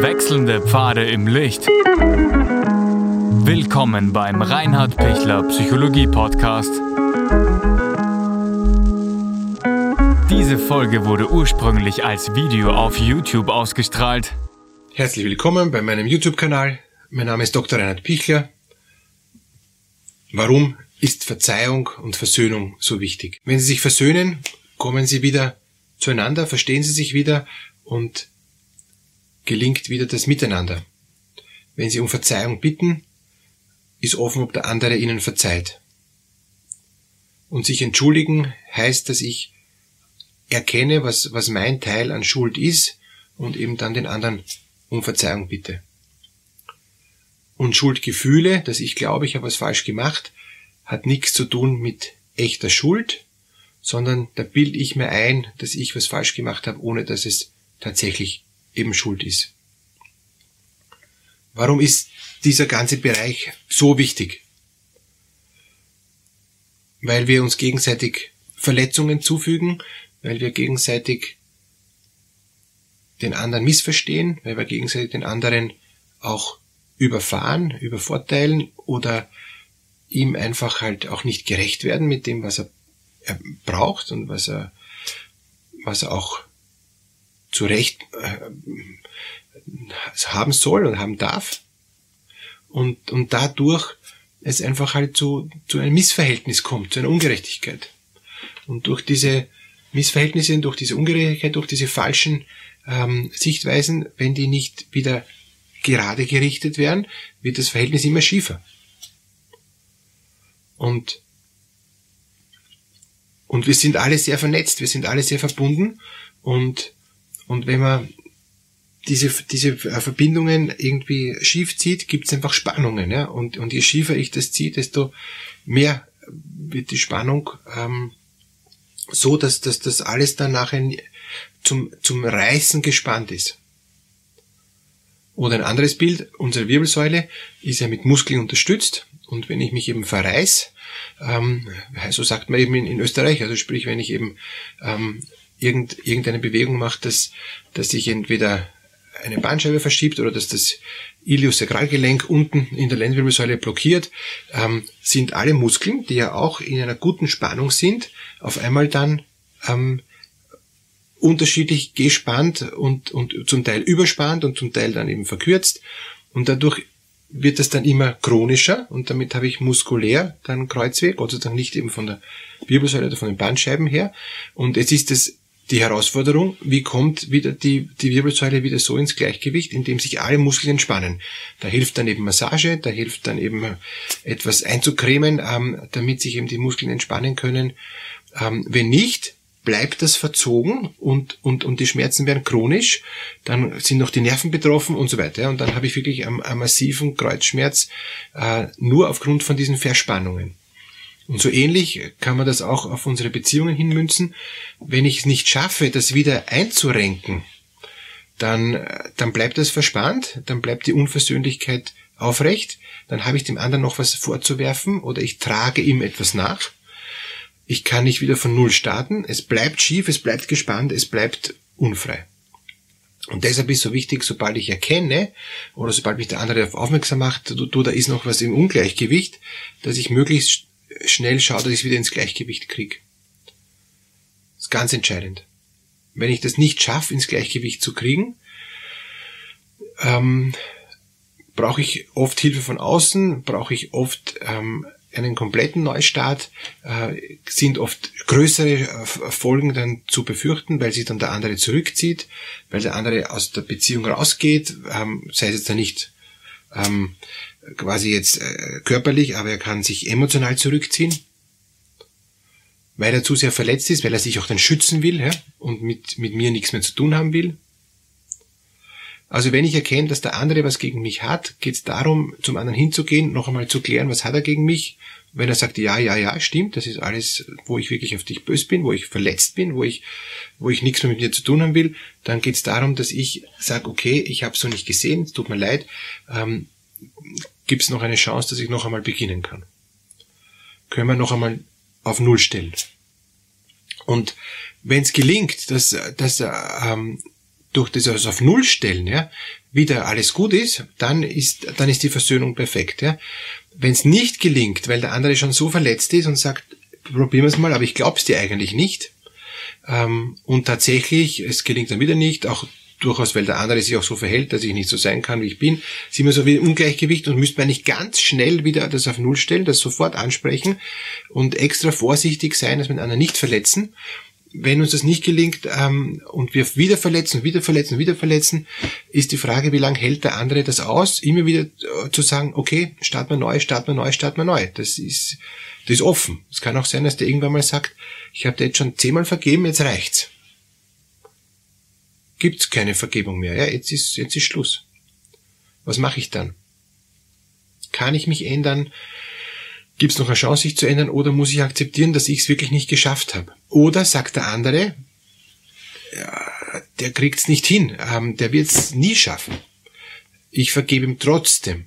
Wechselnde Pfade im Licht. Willkommen beim Reinhard Pichler Psychologie Podcast. Diese Folge wurde ursprünglich als Video auf YouTube ausgestrahlt. Herzlich willkommen bei meinem YouTube-Kanal. Mein Name ist Dr. Reinhard Pichler. Warum ist Verzeihung und Versöhnung so wichtig? Wenn Sie sich versöhnen, kommen Sie wieder zueinander, verstehen Sie sich wieder und gelingt wieder das Miteinander. Wenn Sie um Verzeihung bitten, ist offen, ob der andere Ihnen verzeiht. Und sich entschuldigen heißt, dass ich erkenne, was, was mein Teil an Schuld ist und eben dann den anderen um Verzeihung bitte. Und Schuldgefühle, dass ich glaube, ich habe was falsch gemacht, hat nichts zu tun mit echter Schuld, sondern da bilde ich mir ein, dass ich was falsch gemacht habe, ohne dass es tatsächlich eben schuld ist. Warum ist dieser ganze Bereich so wichtig? Weil wir uns gegenseitig Verletzungen zufügen, weil wir gegenseitig den anderen missverstehen, weil wir gegenseitig den anderen auch überfahren, übervorteilen oder ihm einfach halt auch nicht gerecht werden mit dem, was er, braucht und was er, was er auch zu Recht äh, haben soll und haben darf. Und, und dadurch es einfach halt zu, zu einem Missverhältnis kommt, zu einer Ungerechtigkeit. Und durch diese Missverhältnisse, durch diese Ungerechtigkeit, durch diese falschen ähm, Sichtweisen, wenn die nicht wieder gerade gerichtet werden, wird das Verhältnis immer schiefer. Und, und wir sind alle sehr vernetzt, wir sind alle sehr verbunden und und wenn man diese, diese Verbindungen irgendwie schief zieht, gibt es einfach Spannungen. Ja? Und, und je schiefer ich das ziehe, desto mehr wird die Spannung ähm, so, dass, dass das alles dann nachher zum, zum Reißen gespannt ist. Oder ein anderes Bild, unsere Wirbelsäule ist ja mit Muskeln unterstützt und wenn ich mich eben verreiß, ähm, so sagt man eben in, in Österreich, also sprich, wenn ich eben ähm, irgend, irgendeine Bewegung macht, dass, dass sich entweder eine Bandscheibe verschiebt oder dass das Iliosakralgelenk unten in der Lendenwirbelsäule blockiert, ähm, sind alle Muskeln, die ja auch in einer guten Spannung sind, auf einmal dann ähm, unterschiedlich gespannt und, und zum Teil überspannt und zum Teil dann eben verkürzt. Und dadurch wird das dann immer chronischer und damit habe ich muskulär dann Kreuzweg, Gott sei Dank nicht eben von der Wirbelsäule oder von den Bandscheiben her. Und es ist das die Herausforderung, wie kommt wieder die, die Wirbelsäule wieder so ins Gleichgewicht, indem sich alle Muskeln entspannen. Da hilft dann eben Massage, da hilft dann eben etwas einzucremen, ähm, damit sich eben die Muskeln entspannen können. Ähm, wenn nicht, bleibt das verzogen und, und, und die Schmerzen werden chronisch, dann sind noch die Nerven betroffen und so weiter. Und dann habe ich wirklich einen, einen massiven Kreuzschmerz äh, nur aufgrund von diesen Verspannungen. Und so ähnlich kann man das auch auf unsere Beziehungen hinmünzen. Wenn ich es nicht schaffe, das wieder einzurenken, dann, dann bleibt das verspannt, dann bleibt die Unversöhnlichkeit aufrecht, dann habe ich dem anderen noch was vorzuwerfen oder ich trage ihm etwas nach. Ich kann nicht wieder von Null starten, es bleibt schief, es bleibt gespannt, es bleibt unfrei. Und deshalb ist so wichtig, sobald ich erkenne oder sobald mich der andere darauf aufmerksam macht, du, du, da ist noch was im Ungleichgewicht, dass ich möglichst schnell schaue, dass ich es wieder ins Gleichgewicht kriege. Das ist ganz entscheidend. Wenn ich das nicht schaffe, ins Gleichgewicht zu kriegen, ähm, brauche ich oft Hilfe von außen, brauche ich oft ähm, einen kompletten Neustart, äh, sind oft größere äh, Folgen dann zu befürchten, weil sich dann der andere zurückzieht, weil der andere aus der Beziehung rausgeht, ähm, sei es jetzt dann nicht ähm, quasi jetzt äh, körperlich, aber er kann sich emotional zurückziehen, weil er zu sehr verletzt ist, weil er sich auch dann schützen will ja, und mit, mit mir nichts mehr zu tun haben will. Also wenn ich erkenne, dass der andere was gegen mich hat, geht es darum, zum anderen hinzugehen, noch einmal zu klären, was hat er gegen mich. Wenn er sagt, ja, ja, ja, stimmt, das ist alles, wo ich wirklich auf dich böse bin, wo ich verletzt bin, wo ich, wo ich nichts mehr mit dir zu tun haben will, dann geht es darum, dass ich sage, okay, ich habe so nicht gesehen, es tut mir leid, ähm, gibt es noch eine Chance, dass ich noch einmal beginnen kann. Können wir noch einmal auf Null stellen. Und wenn es gelingt, dass, dass ähm, durch das also auf Null stellen, ja, wieder alles gut ist, dann ist, dann ist die Versöhnung perfekt, ja. Wenn es nicht gelingt, weil der andere schon so verletzt ist und sagt, probieren wir es mal, aber ich glaub's dir eigentlich nicht, ähm, und tatsächlich, es gelingt dann wieder nicht, auch durchaus, weil der andere sich auch so verhält, dass ich nicht so sein kann, wie ich bin, sind wir so wie Ungleichgewicht und müsste man nicht ganz schnell wieder das auf Null stellen, das sofort ansprechen und extra vorsichtig sein, dass wir den anderen nicht verletzen. Wenn uns das nicht gelingt ähm, und wir wieder verletzen, wieder verletzen, wieder verletzen, ist die Frage, wie lange hält der andere das aus, immer wieder äh, zu sagen, okay, starten wir neu, starten wir neu, starten wir neu. Das ist, das ist offen. Es kann auch sein, dass der irgendwann mal sagt, ich habe dir jetzt schon zehnmal vergeben, jetzt reicht's gibt's keine Vergebung mehr. Ja, jetzt ist, jetzt ist Schluss. Was mache ich dann? Kann ich mich ändern? Gibt es noch eine Chance, sich zu ändern? Oder muss ich akzeptieren, dass ich es wirklich nicht geschafft habe? Oder sagt der andere, ja, der kriegt's nicht hin, ähm, der wird's nie schaffen. Ich vergebe ihm trotzdem.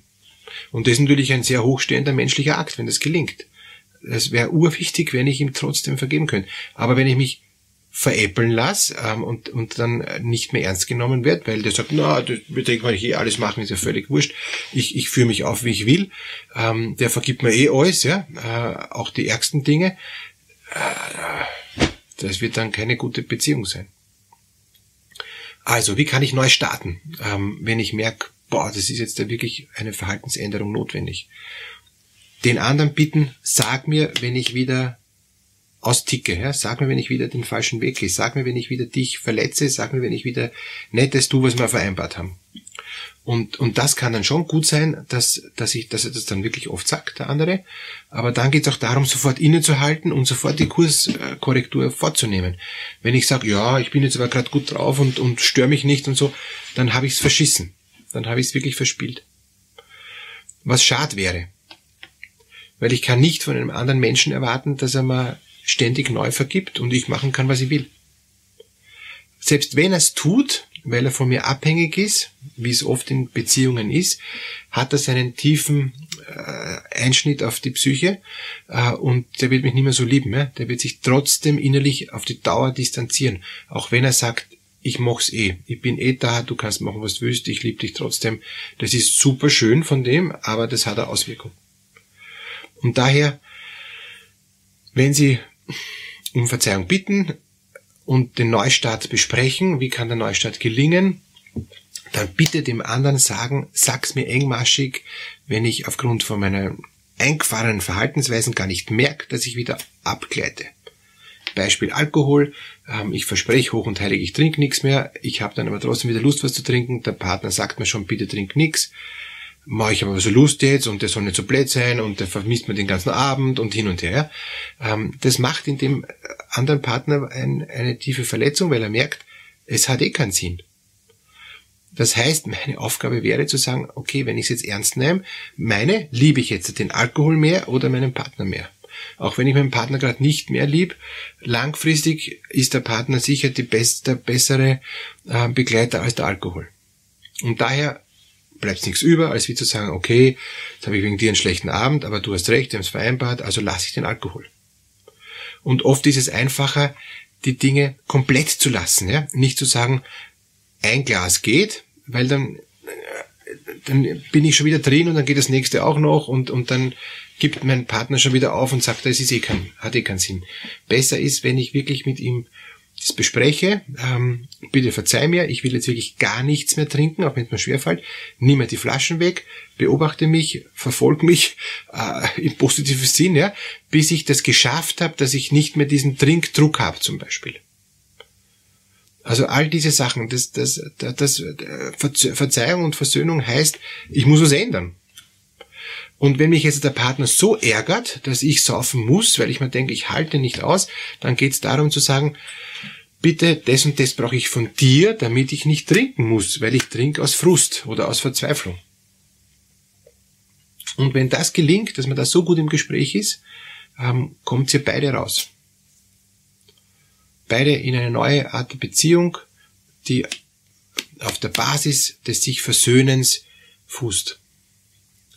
Und das ist natürlich ein sehr hochstehender menschlicher Akt, wenn das gelingt. Es wäre urwichtig, wenn ich ihm trotzdem vergeben könnte. Aber wenn ich mich veräppeln lasse ähm, und, und dann nicht mehr ernst genommen wird, weil der sagt, na, das denkt man, ich eh alles machen, ist ja völlig wurscht. Ich, ich führe mich auf, wie ich will. Ähm, der vergibt mir eh alles, ja, äh, auch die ärgsten Dinge. Äh, das wird dann keine gute Beziehung sein. Also, wie kann ich neu starten, ähm, wenn ich merke, boah, das ist jetzt da wirklich eine Verhaltensänderung notwendig. Den anderen bitten, sag mir, wenn ich wieder austicke. Ja? Sag mir, wenn ich wieder den falschen Weg gehe. Sag mir, wenn ich wieder dich verletze. Sag mir, wenn ich wieder nettes tu, was wir vereinbart haben. Und, und das kann dann schon gut sein, dass, dass, ich, dass er das dann wirklich oft sagt, der andere. Aber dann geht es auch darum, sofort innezuhalten und sofort die Kurskorrektur vorzunehmen. Wenn ich sage, ja, ich bin jetzt aber gerade gut drauf und, und störe mich nicht und so, dann habe ich es verschissen. Dann habe ich es wirklich verspielt. Was schad wäre. Weil ich kann nicht von einem anderen Menschen erwarten, dass er mal ständig neu vergibt und ich machen kann, was ich will. Selbst wenn er es tut, weil er von mir abhängig ist, wie es oft in Beziehungen ist, hat er seinen tiefen äh, Einschnitt auf die Psyche äh, und der wird mich nicht mehr so lieben. Der wird sich trotzdem innerlich auf die Dauer distanzieren, auch wenn er sagt, ich mach's eh, ich bin eh da, du kannst machen, was du willst, ich liebe dich trotzdem. Das ist super schön von dem, aber das hat eine Auswirkung. Und daher, wenn Sie um Verzeihung bitten und den Neustart besprechen. Wie kann der Neustart gelingen? Dann bitte dem anderen sagen, sag's mir engmaschig, wenn ich aufgrund von meiner eingefahrenen Verhaltensweisen gar nicht merke, dass ich wieder abgleite. Beispiel Alkohol. Ähm, ich verspreche hoch und heilig, ich trinke nichts mehr. Ich habe dann aber trotzdem wieder Lust, was zu trinken. Der Partner sagt mir schon, bitte trink nichts mache ich aber so Lust jetzt und der soll nicht so blöd sein und der vermisst mir den ganzen Abend und hin und her. Ähm, das macht in dem anderen Partner ein, eine tiefe Verletzung, weil er merkt, es hat eh keinen Sinn. Das heißt, meine Aufgabe wäre zu sagen, okay, wenn ich es jetzt ernst nehme, meine, liebe ich jetzt den Alkohol mehr oder meinen Partner mehr? Auch wenn ich meinen Partner gerade nicht mehr lieb, langfristig ist der Partner sicher die beste, bessere äh, Begleiter als der Alkohol. Und daher bleibt nichts über, als wie zu sagen, okay, jetzt habe ich wegen dir einen schlechten Abend, aber du hast recht, wir haben es vereinbart, also lasse ich den Alkohol. Und oft ist es einfacher, die Dinge komplett zu lassen, ja, nicht zu sagen, ein Glas geht, weil dann dann bin ich schon wieder drin und dann geht das nächste auch noch und, und dann gibt mein Partner schon wieder auf und sagt, das ist eh kein, hat eh keinen Sinn. Besser ist, wenn ich wirklich mit ihm das bespreche, ähm, bitte verzeih mir, ich will jetzt wirklich gar nichts mehr trinken, auch wenn es mir schwerfällt, nimm mir die Flaschen weg, beobachte mich, verfolge mich äh, im positiven Sinn, ja, bis ich das geschafft habe, dass ich nicht mehr diesen Trinkdruck habe zum Beispiel. Also all diese Sachen, das, das, das, das äh, Verzeihung und Versöhnung heißt, ich muss was ändern. Und wenn mich jetzt der Partner so ärgert, dass ich saufen muss, weil ich mir denke, ich halte nicht aus, dann geht es darum zu sagen, bitte, das und das brauche ich von dir, damit ich nicht trinken muss, weil ich trinke aus Frust oder aus Verzweiflung. Und wenn das gelingt, dass man da so gut im Gespräch ist, ähm, kommt ihr beide raus. Beide in eine neue Art der Beziehung, die auf der Basis des sich Versöhnens fußt.